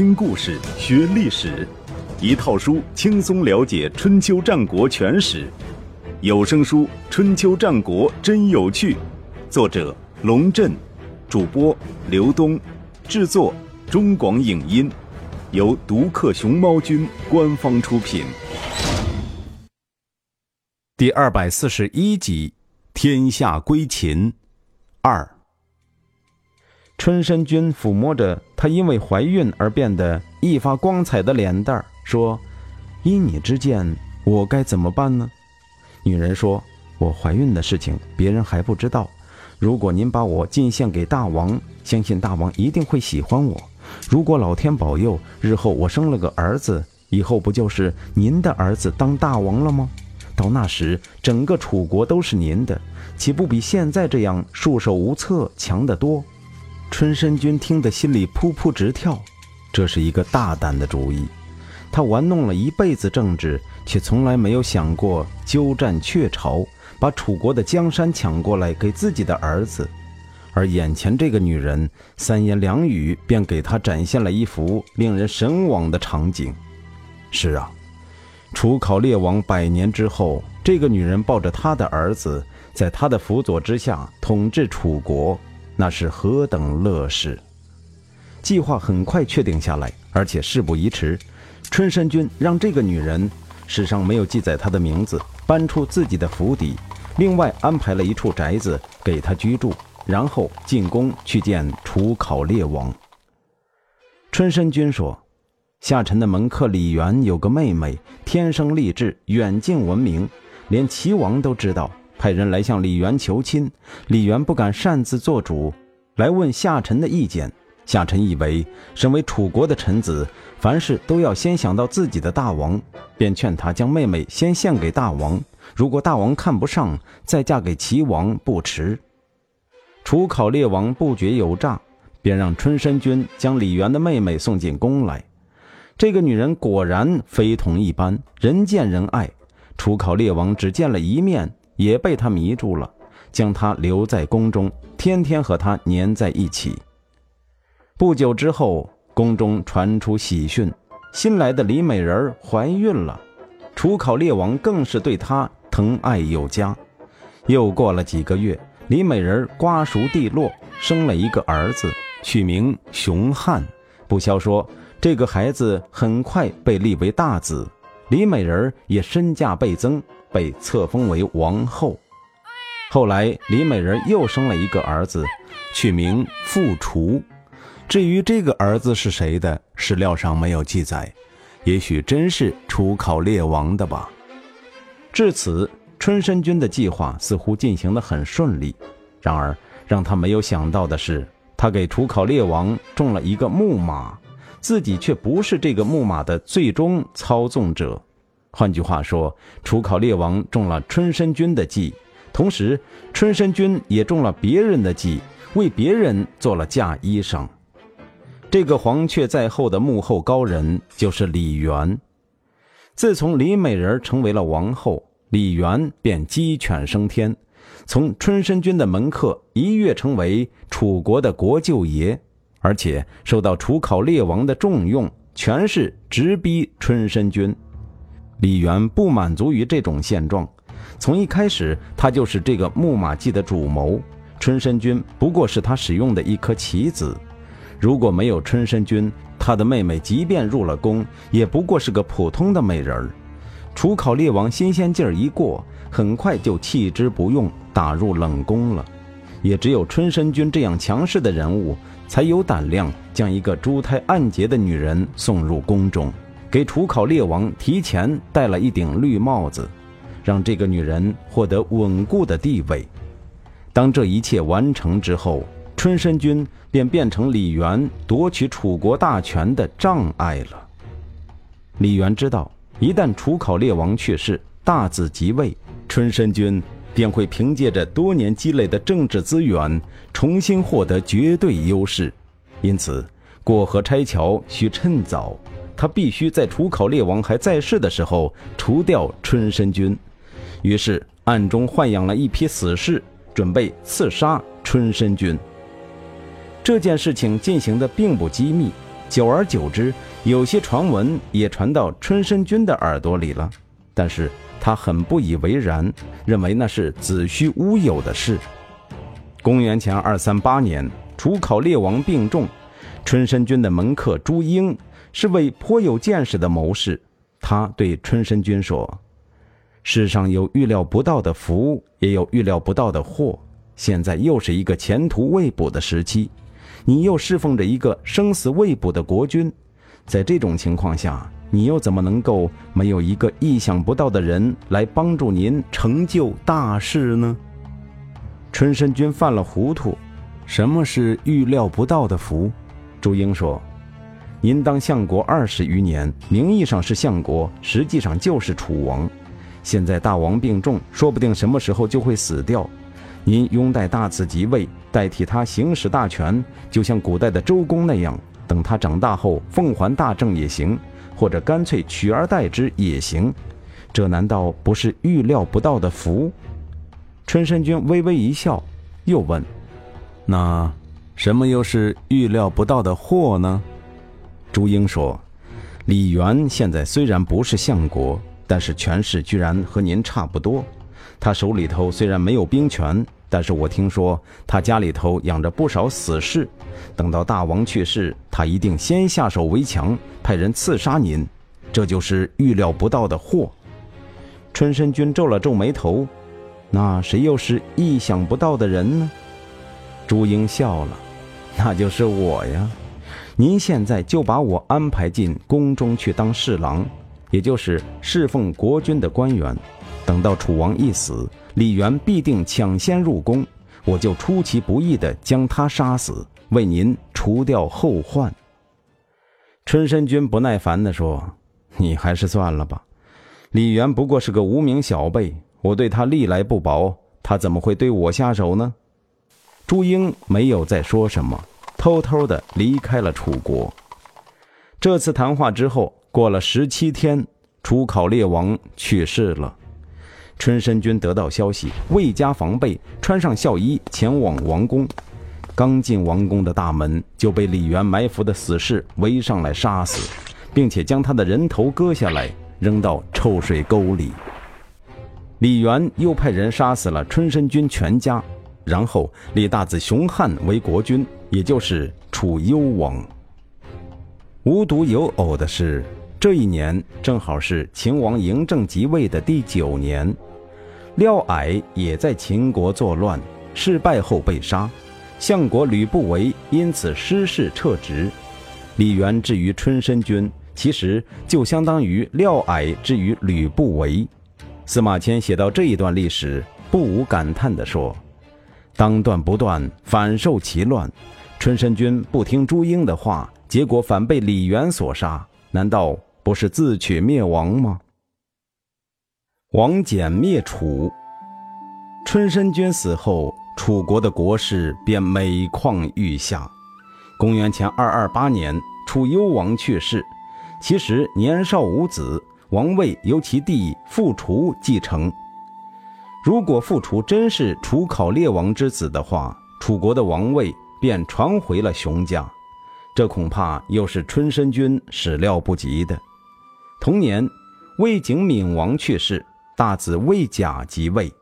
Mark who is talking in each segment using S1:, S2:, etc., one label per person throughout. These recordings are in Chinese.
S1: 听故事学历史，一套书轻松了解春秋战国全史。有声书《春秋战国真有趣》，作者龙震，主播刘东，制作中广影音，由独克熊猫君官方出品。第二百四十一集：天下归秦二。
S2: 春申君抚摸着她因为怀孕而变得一发光彩的脸蛋儿，说：“依你之见，我该怎么办呢？”女人说：“我怀孕的事情别人还不知道。如果您把我进献给大王，相信大王一定会喜欢我。如果老天保佑，日后我生了个儿子，以后不就是您的儿子当大王了吗？到那时，整个楚国都是您的，岂不比现在这样束手无策强得多？”春申君听得心里扑扑直跳，这是一个大胆的主意。他玩弄了一辈子政治，却从来没有想过鸠占鹊巢，把楚国的江山抢过来给自己的儿子。而眼前这个女人，三言两语便给他展现了一幅令人神往的场景。是啊，楚考烈王百年之后，这个女人抱着他的儿子，在他的辅佐之下统治楚国。那是何等乐事！计划很快确定下来，而且事不宜迟。春申君让这个女人，史上没有记载她的名字，搬出自己的府邸，另外安排了一处宅子给她居住，然后进宫去见楚考烈王。春申君说：“下臣的门客李元有个妹妹，天生丽质，远近闻名，连齐王都知道。”派人来向李元求亲，李元不敢擅自做主，来问夏臣的意见。夏臣以为身为楚国的臣子，凡事都要先想到自己的大王，便劝他将妹妹先献给大王。如果大王看不上，再嫁给齐王不迟。楚考烈王不觉有诈，便让春申君将李元的妹妹送进宫来。这个女人果然非同一般，人见人爱。楚考烈王只见了一面。也被他迷住了，将他留在宫中，天天和他黏在一起。不久之后，宫中传出喜讯，新来的李美人怀孕了。楚考烈王更是对她疼爱有加。又过了几个月，李美人瓜熟蒂落，生了一个儿子，取名熊汉。不消说，这个孩子很快被立为大子，李美人也身价倍增。被册封为王后。后来，李美人又生了一个儿子，取名傅除。至于这个儿子是谁的，史料上没有记载，也许真是楚考烈王的吧。至此，春申君的计划似乎进行得很顺利。然而，让他没有想到的是，他给楚考烈王种了一个木马，自己却不是这个木马的最终操纵者。换句话说，楚考烈王中了春申君的计，同时春申君也中了别人的计，为别人做了嫁衣裳。这个黄雀在后的幕后高人就是李元。自从李美人成为了王后，李元便鸡犬升天，从春申君的门客一跃成为楚国的国舅爷，而且受到楚考烈王的重用，全是直逼春申君。李元不满足于这种现状，从一开始他就是这个木马计的主谋，春申君不过是他使用的一颗棋子。如果没有春申君，他的妹妹即便入了宫，也不过是个普通的美人儿。楚考烈王新鲜劲儿一过，很快就弃之不用，打入冷宫了。也只有春申君这样强势的人物，才有胆量将一个珠胎暗结的女人送入宫中。给楚考烈王提前戴了一顶绿帽子，让这个女人获得稳固的地位。当这一切完成之后，春申君便变成李元夺取楚国大权的障碍了。李元知道，一旦楚考烈王去世，大子即位，春申君便会凭借着多年积累的政治资源，重新获得绝对优势。因此，过河拆桥需趁早。他必须在楚考烈王还在世的时候除掉春申君，于是暗中豢养了一批死士，准备刺杀春申君。这件事情进行的并不机密，久而久之，有些传闻也传到春申君的耳朵里了，但是他很不以为然，认为那是子虚乌有的事。公元前二三八年，楚考烈王病重，春申君的门客朱英是位颇有见识的谋士，他对春申君说：“世上有预料不到的福，也有预料不到的祸，现在又是一个前途未卜的时期。”你又侍奉着一个生死未卜的国君，在这种情况下，你又怎么能够没有一个意想不到的人来帮助您成就大事呢？春申君犯了糊涂，什么是预料不到的福？朱英说：“您当相国二十余年，名义上是相国，实际上就是楚王。现在大王病重，说不定什么时候就会死掉。”您拥戴大子即位，代替他行使大权，就像古代的周公那样。等他长大后，奉还大政也行，或者干脆取而代之也行。这难道不是预料不到的福？春申君微微一笑，又问：“那什么又是预料不到的祸呢？”朱英说：“李元现在虽然不是相国，但是权势居然和您差不多。”他手里头虽然没有兵权，但是我听说他家里头养着不少死士。等到大王去世，他一定先下手为强，派人刺杀您。这就是预料不到的祸。春申君皱了皱眉头，那谁又是意想不到的人呢？朱英笑了，那就是我呀。您现在就把我安排进宫中去当侍郎，也就是侍奉国君的官员。等到楚王一死，李元必定抢先入宫，我就出其不意地将他杀死，为您除掉后患。春申君不耐烦地说：“你还是算了吧，李元不过是个无名小辈，我对他历来不薄，他怎么会对我下手呢？”朱英没有再说什么，偷偷地离开了楚国。这次谈话之后，过了十七天，楚考烈王去世了。春申君得到消息，未加防备，穿上孝衣前往王宫。刚进王宫的大门，就被李元埋伏的死士围上来杀死，并且将他的人头割下来扔到臭水沟里。李元又派人杀死了春申君全家，然后立大子熊汉为国君，也就是楚幽王。无独有偶的是，这一年正好是秦王嬴政即位的第九年。廖矮也在秦国作乱，失败后被杀，相国吕不韦因此失势撤职。李元至于春申君，其实就相当于廖矮至于吕不韦。司马迁写到这一段历史，不无感叹地说：“当断不断，反受其乱。春申君不听朱英的话，结果反被李元所杀，难道不是自取灭亡吗？”王翦灭楚，春申君死后，楚国的国势便每况愈下。公元前二二八年，楚幽王去世，其实年少无子，王位由其弟傅楚继承。如果傅楚真是楚考烈王之子的话，楚国的王位便传回了熊家，这恐怕又是春申君始料不及的。同年，魏景敏王去世。大子魏甲即位。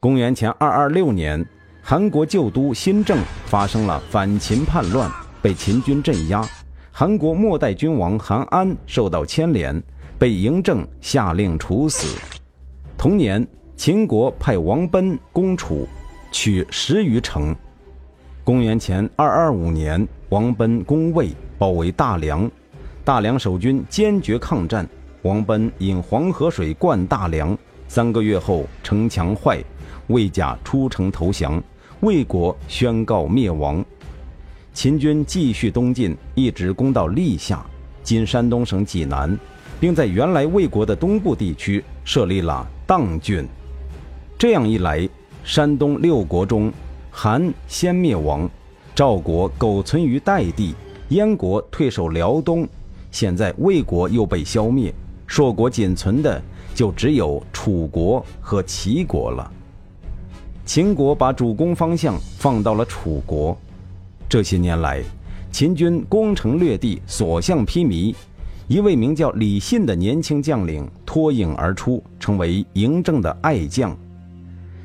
S2: 公元前二二六年，韩国旧都新郑发生了反秦叛乱，被秦军镇压。韩国末代君王韩安受到牵连，被嬴政下令处死。同年，秦国派王贲攻楚，取十余城。公元前二二五年，王贲攻魏，包围大梁，大梁守军坚决抗战。王贲引黄河水灌大梁，三个月后城墙坏，魏甲出城投降，魏国宣告灭亡。秦军继续东进，一直攻到历下（今山东省济南），并在原来魏国的东部地区设立了砀郡。这样一来，山东六国中，韩先灭亡，赵国苟存于代地，燕国退守辽东，现在魏国又被消灭。硕国仅存的就只有楚国和齐国了。秦国把主攻方向放到了楚国。这些年来，秦军攻城略地，所向披靡。一位名叫李信的年轻将领脱颖而出，成为嬴政的爱将。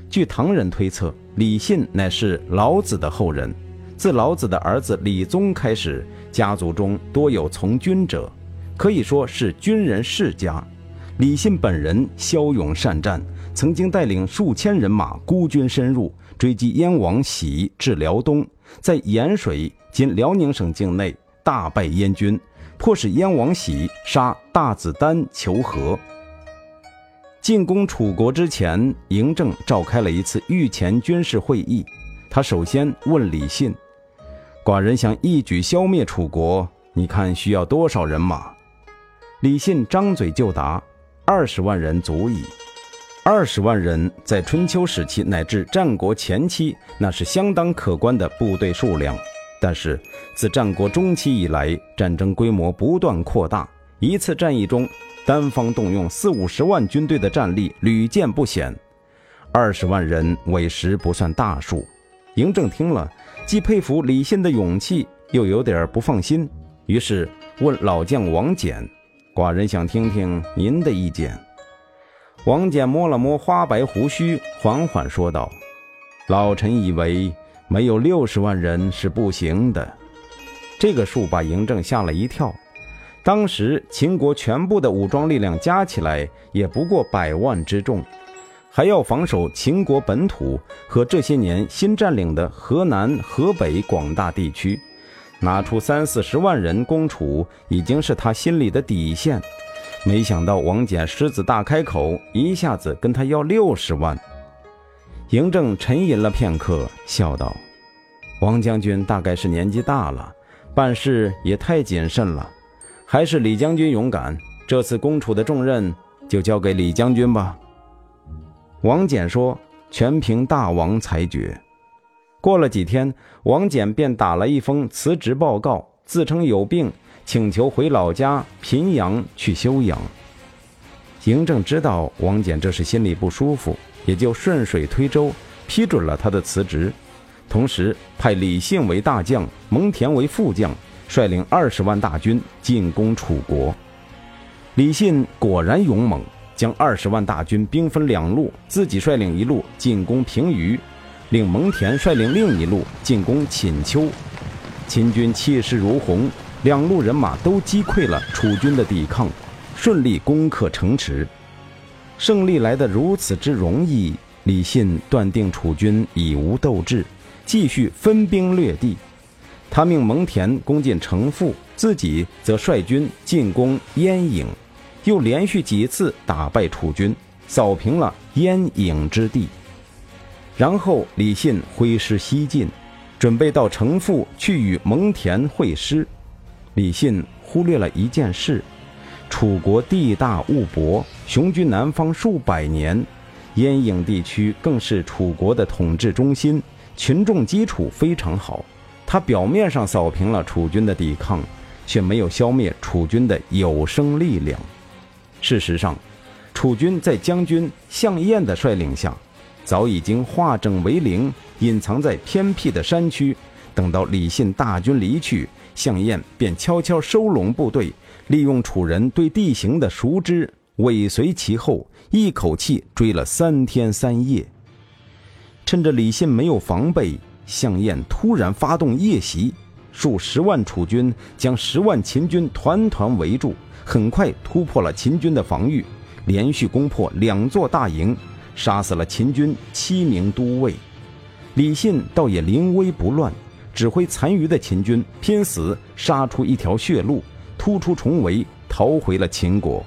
S2: 据唐人推测，李信乃是老子的后人。自老子的儿子李宗开始，家族中多有从军者，可以说是军人世家。李信本人骁勇善战，曾经带领数千人马孤军深入，追击燕王喜至辽东，在盐水（今辽宁省境内）大败燕军。迫使燕王喜杀大子丹求和。进攻楚国之前，嬴政召开了一次御前军事会议。他首先问李信：“寡人想一举消灭楚国，你看需要多少人马？”李信张嘴就答：“二十万人足矣。”二十万人在春秋时期乃至战国前期，那是相当可观的部队数量。但是，自战国中期以来，战争规模不断扩大，一次战役中，单方动用四五十万军队的战力屡见不鲜。二十万人委实不算大数。嬴政听了，既佩服李信的勇气，又有点不放心，于是问老将王翦：“寡人想听听您的意见。”王翦摸了摸花白胡须，缓缓说道：“老臣以为。”没有六十万人是不行的，这个数把嬴政吓了一跳。当时秦国全部的武装力量加起来也不过百万之众，还要防守秦国本土和这些年新占领的河南、河北广大地区，拿出三四十万人攻楚，已经是他心里的底线。没想到王翦狮子大开口，一下子跟他要六十万。嬴政沉吟了片刻，笑道：“王将军大概是年纪大了，办事也太谨慎了，还是李将军勇敢。这次攻楚的重任就交给李将军吧。”王翦说：“全凭大王裁决。”过了几天，王翦便打了一封辞职报告，自称有病，请求回老家平阳去休养。嬴政知道王翦这是心里不舒服。也就顺水推舟批准了他的辞职，同时派李信为大将，蒙恬为副将，率领二十万大军进攻楚国。李信果然勇猛，将二十万大军兵分两路，自己率领一路进攻平舆，令蒙恬率领另一路进攻寝丘。秦军气势如虹，两路人马都击溃了楚军的抵抗，顺利攻克城池。胜利来得如此之容易，李信断定楚军已无斗志，继续分兵掠地。他命蒙恬攻进城父，自己则率军进攻燕郢，又连续几次打败楚军，扫平了燕郢之地。然后李信挥师西进，准备到城父去与蒙恬会师。李信忽略了一件事。楚国地大物博，雄居南方数百年，燕郢地区更是楚国的统治中心，群众基础非常好。他表面上扫平了楚军的抵抗，却没有消灭楚军的有生力量。事实上，楚军在将军项燕的率领下，早已经化整为零，隐藏在偏僻的山区。等到李信大军离去，项燕便悄悄收拢部队。利用楚人对地形的熟知，尾随其后，一口气追了三天三夜。趁着李信没有防备，项燕突然发动夜袭，数十万楚军将十万秦军团团围住，很快突破了秦军的防御，连续攻破两座大营，杀死了秦军七名都尉。李信倒也临危不乱，指挥残余的秦军拼死杀出一条血路。突出重围，逃回了秦国。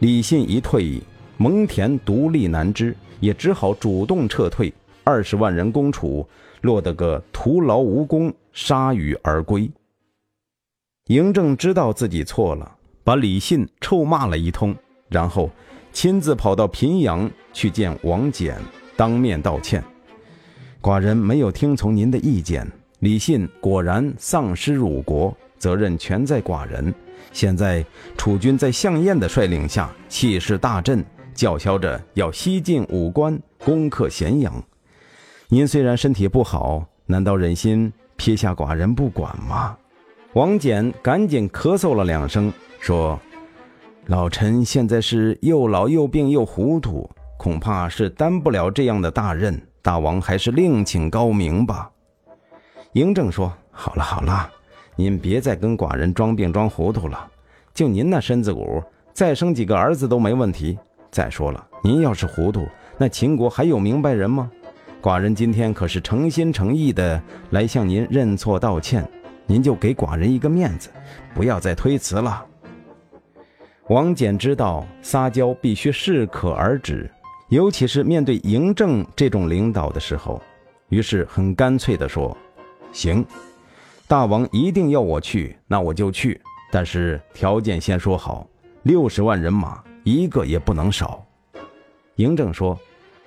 S2: 李信一退，蒙恬独立难支，也只好主动撤退。二十万人攻楚，落得个徒劳无功，铩羽而归。嬴政知道自己错了，把李信臭骂了一通，然后亲自跑到平阳去见王翦，当面道歉：“寡人没有听从您的意见，李信果然丧失辱国。”责任全在寡人。现在楚军在项燕的率领下气势大振，叫嚣着要西进武关，攻克咸阳。您虽然身体不好，难道忍心撇下寡人不管吗？王翦赶紧咳嗽了两声，说：“老臣现在是又老又病又糊涂，恐怕是担不了这样的大任。大王还是另请高明吧。”嬴政说：“好了好了，您别再跟寡人装病装糊涂了。就您那身子骨，再生几个儿子都没问题。再说了，您要是糊涂，那秦国还有明白人吗？寡人今天可是诚心诚意的来向您认错道歉，您就给寡人一个面子，不要再推辞了。”王翦知道撒娇必须适可而止，尤其是面对嬴政这种领导的时候，于是很干脆地说。行，大王一定要我去，那我就去。但是条件先说好，六十万人马，一个也不能少。嬴政说：“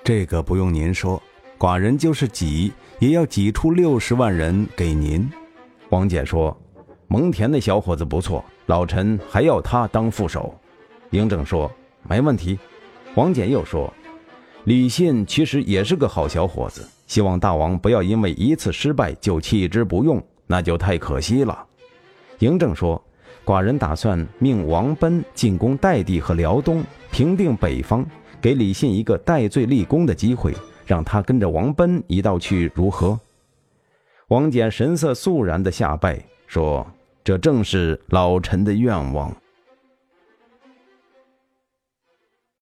S2: 这个不用您说，寡人就是挤，也要挤出六十万人给您。”王翦说：“蒙恬那小伙子不错，老臣还要他当副手。”嬴政说：“没问题。”王翦又说：“李信其实也是个好小伙子。”希望大王不要因为一次失败就弃之不用，那就太可惜了。嬴政说：“寡人打算命王贲进攻代地和辽东，平定北方，给李信一个戴罪立功的机会，让他跟着王奔一道去，如何？”王翦神色肃然的下拜，说：“这正是老臣的愿望。”